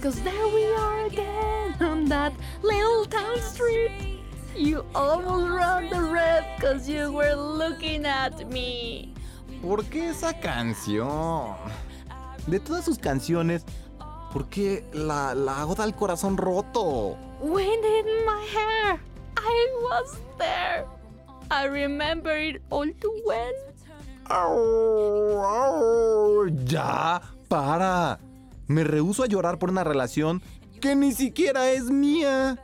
Cause there we are again on that little town street. You almost ran the red cause you were looking at me. ¿Por qué esa canción? De todas sus canciones, ¿por qué la, la oda al corazón roto? Wind in my hair. I was there. I remember it all too well. Au, au, ya, para. Me rehúso a llorar por una relación que ni siquiera es mía.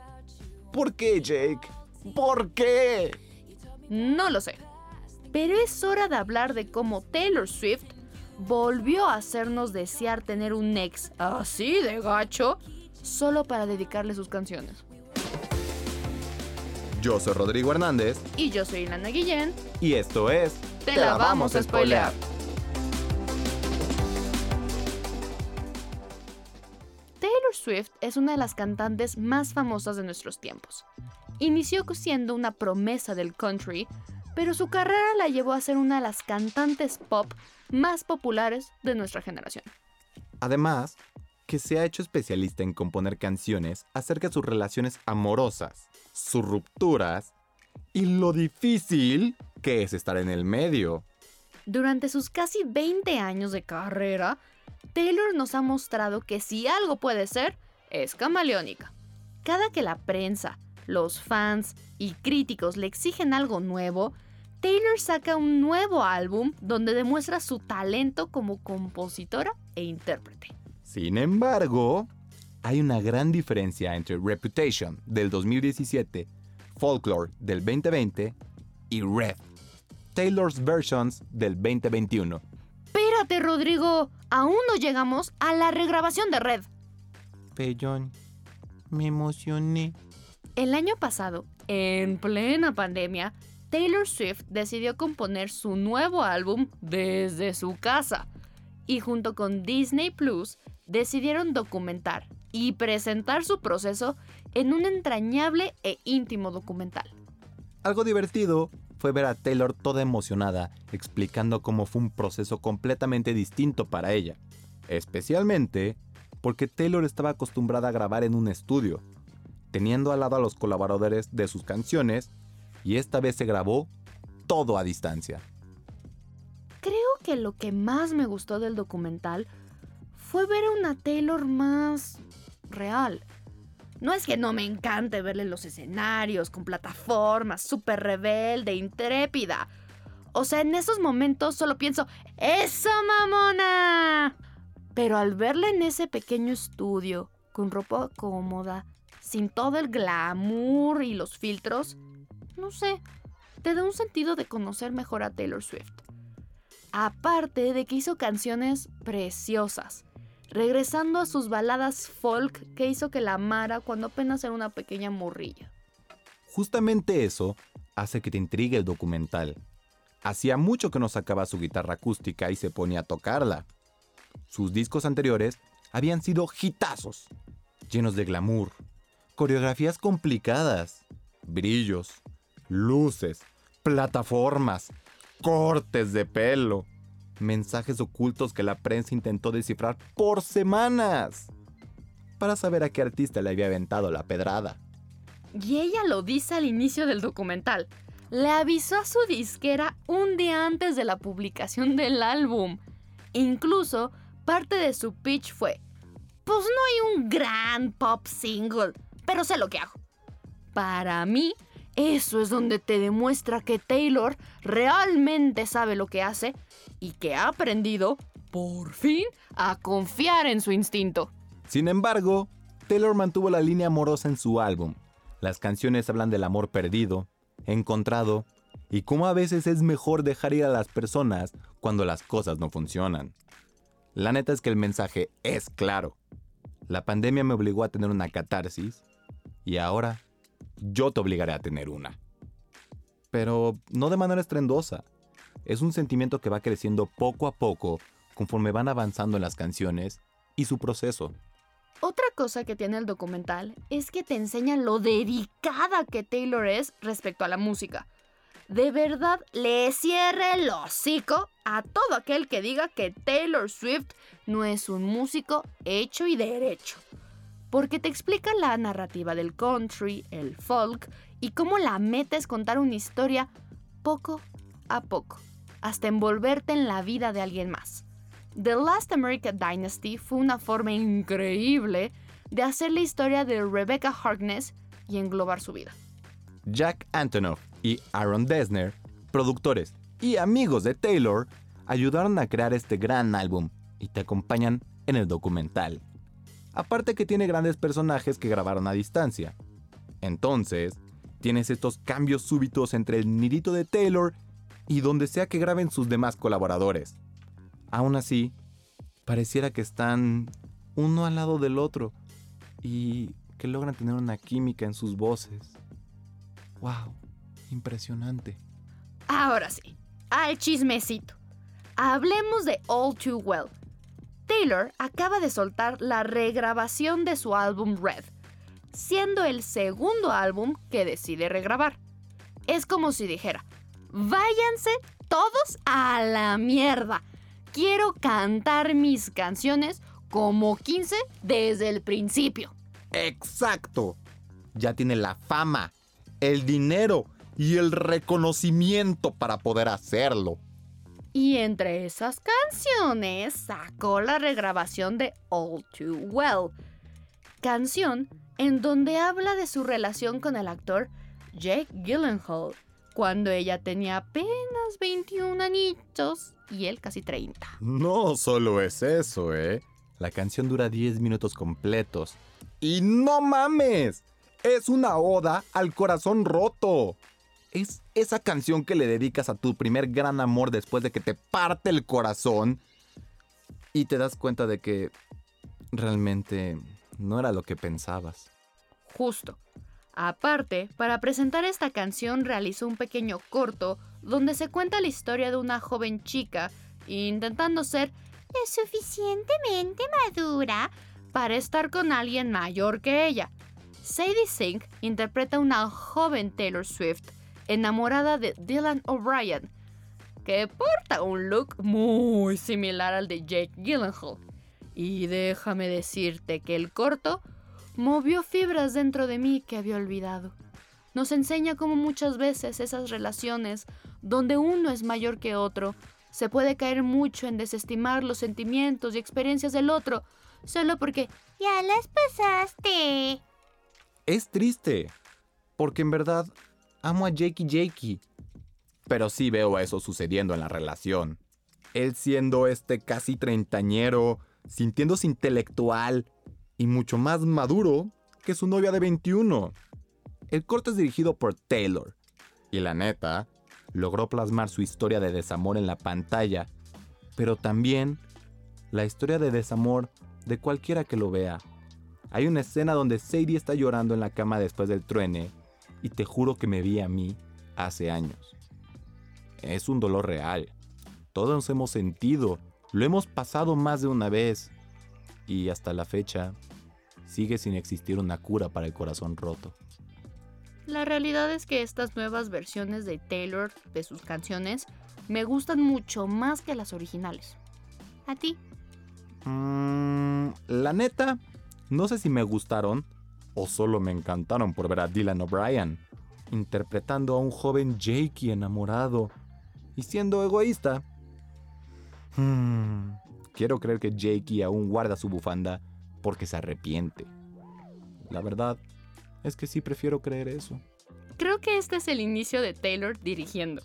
¿Por qué, Jake? ¿Por qué? No lo sé. Pero es hora de hablar de cómo Taylor Swift volvió a hacernos desear tener un ex así de gacho solo para dedicarle sus canciones. Yo soy Rodrigo Hernández Y yo soy Ilana Guillén. y esto es Te la vamos a spoilear. Swift es una de las cantantes más famosas de nuestros tiempos. Inició siendo una promesa del country, pero su carrera la llevó a ser una de las cantantes pop más populares de nuestra generación. Además, que se ha hecho especialista en componer canciones acerca de sus relaciones amorosas, sus rupturas y lo difícil que es estar en el medio. Durante sus casi 20 años de carrera, Taylor nos ha mostrado que si algo puede ser, es camaleónica. Cada que la prensa, los fans y críticos le exigen algo nuevo, Taylor saca un nuevo álbum donde demuestra su talento como compositora e intérprete. Sin embargo, hay una gran diferencia entre Reputation del 2017, Folklore del 2020 y Red, Taylor's Versions del 2021. Espérate, Rodrigo, aún no llegamos a la regrabación de Red. Pellón, me emocioné. El año pasado, en plena pandemia, Taylor Swift decidió componer su nuevo álbum desde su casa y junto con Disney Plus decidieron documentar y presentar su proceso en un entrañable e íntimo documental. Algo divertido fue ver a Taylor toda emocionada explicando cómo fue un proceso completamente distinto para ella, especialmente porque Taylor estaba acostumbrada a grabar en un estudio, teniendo al lado a los colaboradores de sus canciones y esta vez se grabó todo a distancia. Creo que lo que más me gustó del documental fue ver a una Taylor más real. No es que no me encante verle en los escenarios, con plataformas, súper rebelde, intrépida. O sea, en esos momentos solo pienso, ¡Eso, mamona! Pero al verla en ese pequeño estudio, con ropa cómoda, sin todo el glamour y los filtros, no sé, te da un sentido de conocer mejor a Taylor Swift. Aparte de que hizo canciones preciosas, regresando a sus baladas folk que hizo que la amara cuando apenas era una pequeña morrilla. Justamente eso hace que te intrigue el documental. Hacía mucho que no sacaba su guitarra acústica y se ponía a tocarla. Sus discos anteriores habían sido hitazos, llenos de glamour, coreografías complicadas, brillos, luces, plataformas, cortes de pelo, mensajes ocultos que la prensa intentó descifrar por semanas para saber a qué artista le había aventado la pedrada. Y ella lo dice al inicio del documental. Le avisó a su disquera un día antes de la publicación del álbum. Incluso, parte de su pitch fue, pues no hay un gran pop single, pero sé lo que hago. Para mí, eso es donde te demuestra que Taylor realmente sabe lo que hace y que ha aprendido, por fin, a confiar en su instinto. Sin embargo, Taylor mantuvo la línea amorosa en su álbum. Las canciones hablan del amor perdido, encontrado, y cómo a veces es mejor dejar ir a las personas cuando las cosas no funcionan. La neta es que el mensaje es claro. La pandemia me obligó a tener una catarsis y ahora yo te obligaré a tener una. Pero no de manera estrendosa. Es un sentimiento que va creciendo poco a poco conforme van avanzando en las canciones y su proceso. Otra cosa que tiene el documental es que te enseña lo dedicada que Taylor es respecto a la música. De verdad le cierre el hocico a todo aquel que diga que Taylor Swift no es un músico hecho y derecho. Porque te explica la narrativa del country, el folk y cómo la meta es contar una historia poco a poco, hasta envolverte en la vida de alguien más. The Last American Dynasty fue una forma increíble de hacer la historia de Rebecca Harkness y englobar su vida. Jack Antonoff y Aaron Dessner, productores y amigos de Taylor, ayudaron a crear este gran álbum y te acompañan en el documental. Aparte que tiene grandes personajes que grabaron a distancia. Entonces, tienes estos cambios súbitos entre el nidito de Taylor y donde sea que graben sus demás colaboradores. Aún así, pareciera que están uno al lado del otro y que logran tener una química en sus voces. ¡Wow! Impresionante. Ahora sí, al chismecito. Hablemos de All Too Well. Taylor acaba de soltar la regrabación de su álbum Red, siendo el segundo álbum que decide regrabar. Es como si dijera, váyanse todos a la mierda. Quiero cantar mis canciones como 15 desde el principio. Exacto. Ya tiene la fama, el dinero y el reconocimiento para poder hacerlo. Y entre esas canciones sacó la regrabación de All Too Well, canción en donde habla de su relación con el actor Jake Gyllenhaal, cuando ella tenía apenas 21 añitos y él casi 30. No solo es eso, ¿eh? La canción dura 10 minutos completos. ¡Y no mames! Es una oda al corazón roto es esa canción que le dedicas a tu primer gran amor después de que te parte el corazón y te das cuenta de que realmente no era lo que pensabas. Justo. Aparte, para presentar esta canción realizó un pequeño corto donde se cuenta la historia de una joven chica intentando ser suficientemente madura para estar con alguien mayor que ella. Sadie Sink interpreta a una joven Taylor Swift enamorada de Dylan O'Brien, que porta un look muy similar al de Jake Gyllenhaal. Y déjame decirte que el corto movió fibras dentro de mí que había olvidado. Nos enseña cómo muchas veces esas relaciones, donde uno es mayor que otro, se puede caer mucho en desestimar los sentimientos y experiencias del otro, solo porque ya las pasaste. Es triste, porque en verdad Amo a Jakey Jakey. Pero sí veo eso sucediendo en la relación. Él siendo este casi treintañero, sintiéndose intelectual y mucho más maduro que su novia de 21. El corte es dirigido por Taylor. Y la neta, logró plasmar su historia de desamor en la pantalla, pero también la historia de desamor de cualquiera que lo vea. Hay una escena donde Sadie está llorando en la cama después del truene y te juro que me vi a mí hace años. Es un dolor real. Todos hemos sentido, lo hemos pasado más de una vez y hasta la fecha sigue sin existir una cura para el corazón roto. La realidad es que estas nuevas versiones de Taylor de sus canciones me gustan mucho más que las originales. ¿A ti? Mm, la neta, no sé si me gustaron, o solo me encantaron por ver a Dylan O'Brien, interpretando a un joven Jakey enamorado y siendo egoísta. Hmm, quiero creer que Jakey aún guarda su bufanda porque se arrepiente. La verdad es que sí prefiero creer eso. Creo que este es el inicio de Taylor dirigiendo,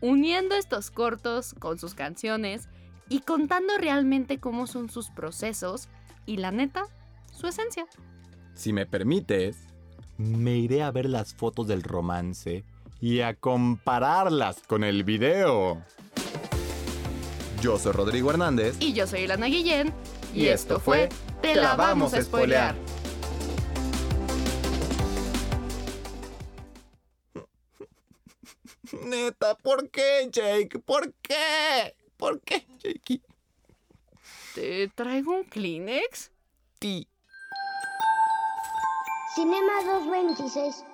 uniendo estos cortos con sus canciones y contando realmente cómo son sus procesos y la neta, su esencia. Si me permites, me iré a ver las fotos del romance y a compararlas con el video. Yo soy Rodrigo Hernández. Y yo soy Ilana Guillén. Y, esto fue Te la vamos a spoilear. Neta, ¿por qué, Jake? ¿Por qué? ¿Por qué, Jake? ¿Te traigo un Kleenex? Sí. Cinema 226